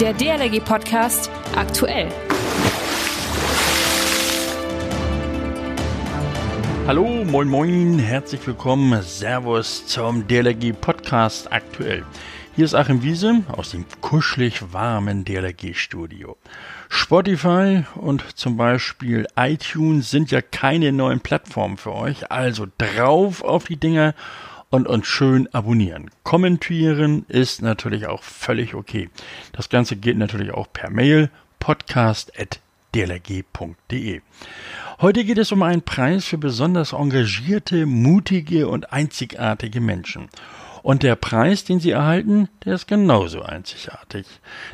Der DLRG Podcast aktuell. Hallo, moin moin, herzlich willkommen, Servus zum DLRG Podcast aktuell. Hier ist Achim Wiese aus dem kuschelig warmen DLRG Studio. Spotify und zum Beispiel iTunes sind ja keine neuen Plattformen für euch, also drauf auf die Dinger und uns schön abonnieren. Kommentieren ist natürlich auch völlig okay. Das Ganze geht natürlich auch per Mail podcast.dlg.de. Heute geht es um einen Preis für besonders engagierte, mutige und einzigartige Menschen. Und der Preis, den Sie erhalten, der ist genauso einzigartig.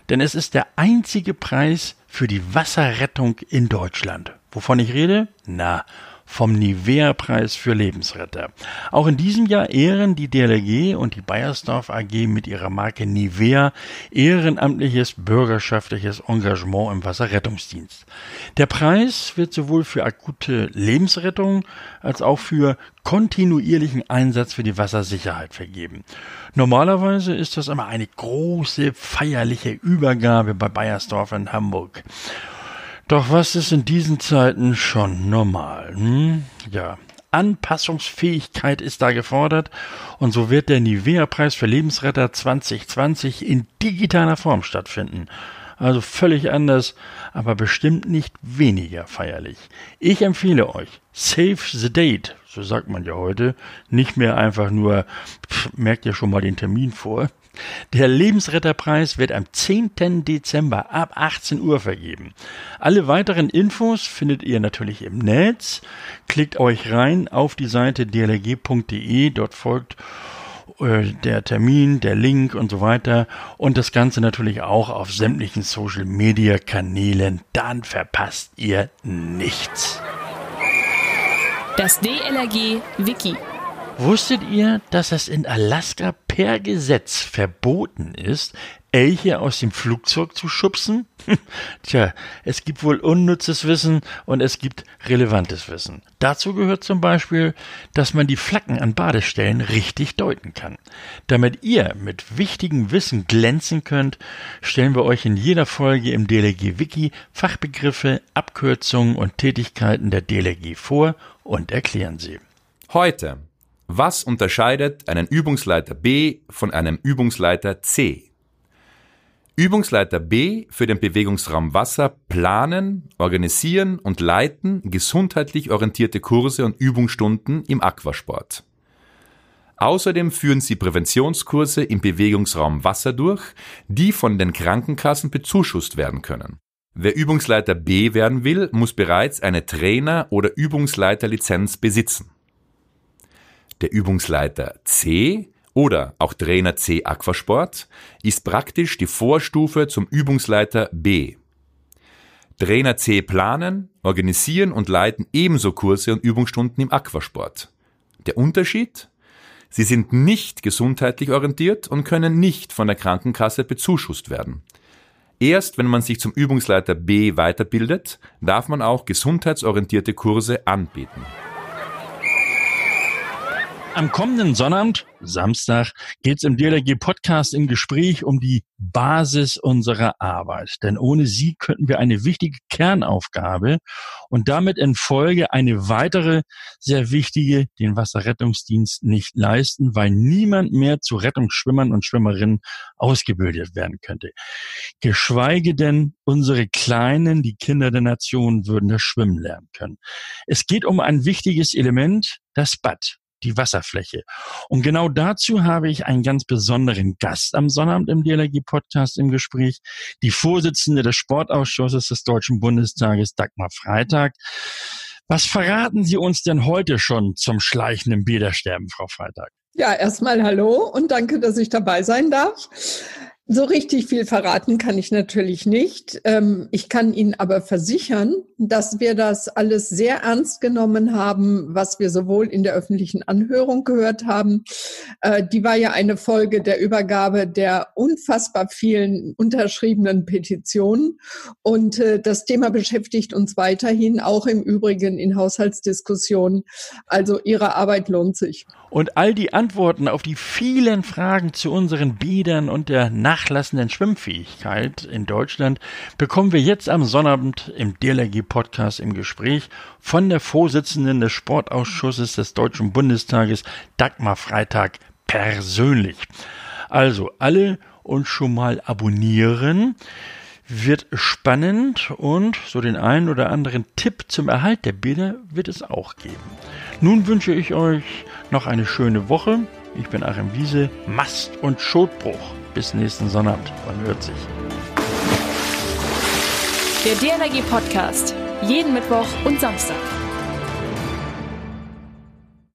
Denn es ist der einzige Preis für die Wasserrettung in Deutschland. Wovon ich rede? Na, vom Nivea-Preis für Lebensretter. Auch in diesem Jahr ehren die DLG und die Bayersdorf AG mit ihrer Marke Nivea ehrenamtliches bürgerschaftliches Engagement im Wasserrettungsdienst. Der Preis wird sowohl für akute Lebensrettung als auch für kontinuierlichen Einsatz für die Wassersicherheit vergeben. Normalerweise ist das immer eine große feierliche Übergabe bei Bayersdorf in Hamburg. Doch was ist in diesen Zeiten schon normal? Hm? Ja, Anpassungsfähigkeit ist da gefordert und so wird der Nivea-Preis für Lebensretter 2020 in digitaler Form stattfinden. Also völlig anders, aber bestimmt nicht weniger feierlich. Ich empfehle euch, save the date, so sagt man ja heute, nicht mehr einfach nur, pff, merkt ihr schon mal den Termin vor, der Lebensretterpreis wird am 10. Dezember ab 18 Uhr vergeben. Alle weiteren Infos findet ihr natürlich im Netz. Klickt euch rein auf die Seite dlg.de, dort folgt äh, der Termin, der Link und so weiter und das Ganze natürlich auch auf sämtlichen Social Media Kanälen. Dann verpasst ihr nichts. Das DLRG Wiki. Wusstet ihr, dass es in Alaska per Gesetz verboten ist, Elche aus dem Flugzeug zu schubsen? Tja, es gibt wohl unnützes Wissen und es gibt relevantes Wissen. Dazu gehört zum Beispiel, dass man die Flaggen an Badestellen richtig deuten kann. Damit ihr mit wichtigem Wissen glänzen könnt, stellen wir euch in jeder Folge im DLG Wiki Fachbegriffe, Abkürzungen und Tätigkeiten der DLG vor und erklären sie. Heute was unterscheidet einen Übungsleiter B von einem Übungsleiter C? Übungsleiter B für den Bewegungsraum Wasser planen, organisieren und leiten gesundheitlich orientierte Kurse und Übungsstunden im Aquasport. Außerdem führen sie Präventionskurse im Bewegungsraum Wasser durch, die von den Krankenkassen bezuschusst werden können. Wer Übungsleiter B werden will, muss bereits eine Trainer- oder Übungsleiterlizenz besitzen. Der Übungsleiter C oder auch Trainer C Aquasport ist praktisch die Vorstufe zum Übungsleiter B. Trainer C planen, organisieren und leiten ebenso Kurse und Übungsstunden im Aquasport. Der Unterschied? Sie sind nicht gesundheitlich orientiert und können nicht von der Krankenkasse bezuschusst werden. Erst wenn man sich zum Übungsleiter B weiterbildet, darf man auch gesundheitsorientierte Kurse anbieten. Am kommenden Sonnabend, Samstag, geht es im DLRG Podcast im Gespräch um die Basis unserer Arbeit. Denn ohne sie könnten wir eine wichtige Kernaufgabe und damit in Folge eine weitere sehr wichtige, den Wasserrettungsdienst, nicht leisten, weil niemand mehr zu Rettungsschwimmern und Schwimmerinnen ausgebildet werden könnte. Geschweige denn unsere Kleinen, die Kinder der Nation, würden das Schwimmen lernen können. Es geht um ein wichtiges Element, das Bad die Wasserfläche. Und genau dazu habe ich einen ganz besonderen Gast am Sonnabend im DLRG-Podcast im Gespräch, die Vorsitzende des Sportausschusses des Deutschen Bundestages, Dagmar Freitag. Was verraten Sie uns denn heute schon zum schleichenden Bädersterben, Frau Freitag? Ja, erstmal hallo und danke, dass ich dabei sein darf. So richtig viel verraten kann ich natürlich nicht. Ähm, ich kann Ihnen aber versichern, dass wir das alles sehr ernst genommen haben, was wir sowohl in der öffentlichen Anhörung gehört haben. Äh, die war ja eine Folge der Übergabe der unfassbar vielen unterschriebenen Petitionen. Und äh, das Thema beschäftigt uns weiterhin, auch im Übrigen in Haushaltsdiskussionen. Also Ihre Arbeit lohnt sich. Und all die Antworten auf die vielen Fragen zu unseren Bädern und der Nach nachlassenden Schwimmfähigkeit in Deutschland bekommen wir jetzt am Sonnabend im DLRG-Podcast im Gespräch von der Vorsitzenden des Sportausschusses des Deutschen Bundestages, Dagmar Freitag, persönlich. Also alle und schon mal abonnieren. Wird spannend und so den einen oder anderen Tipp zum Erhalt der Bilder wird es auch geben. Nun wünsche ich euch noch eine schöne Woche. Ich bin Achim Wiese, Mast und Schotbruch. Bis nächsten Sonnabend. Man hört sich. Der DLRG Podcast. Jeden Mittwoch und Samstag.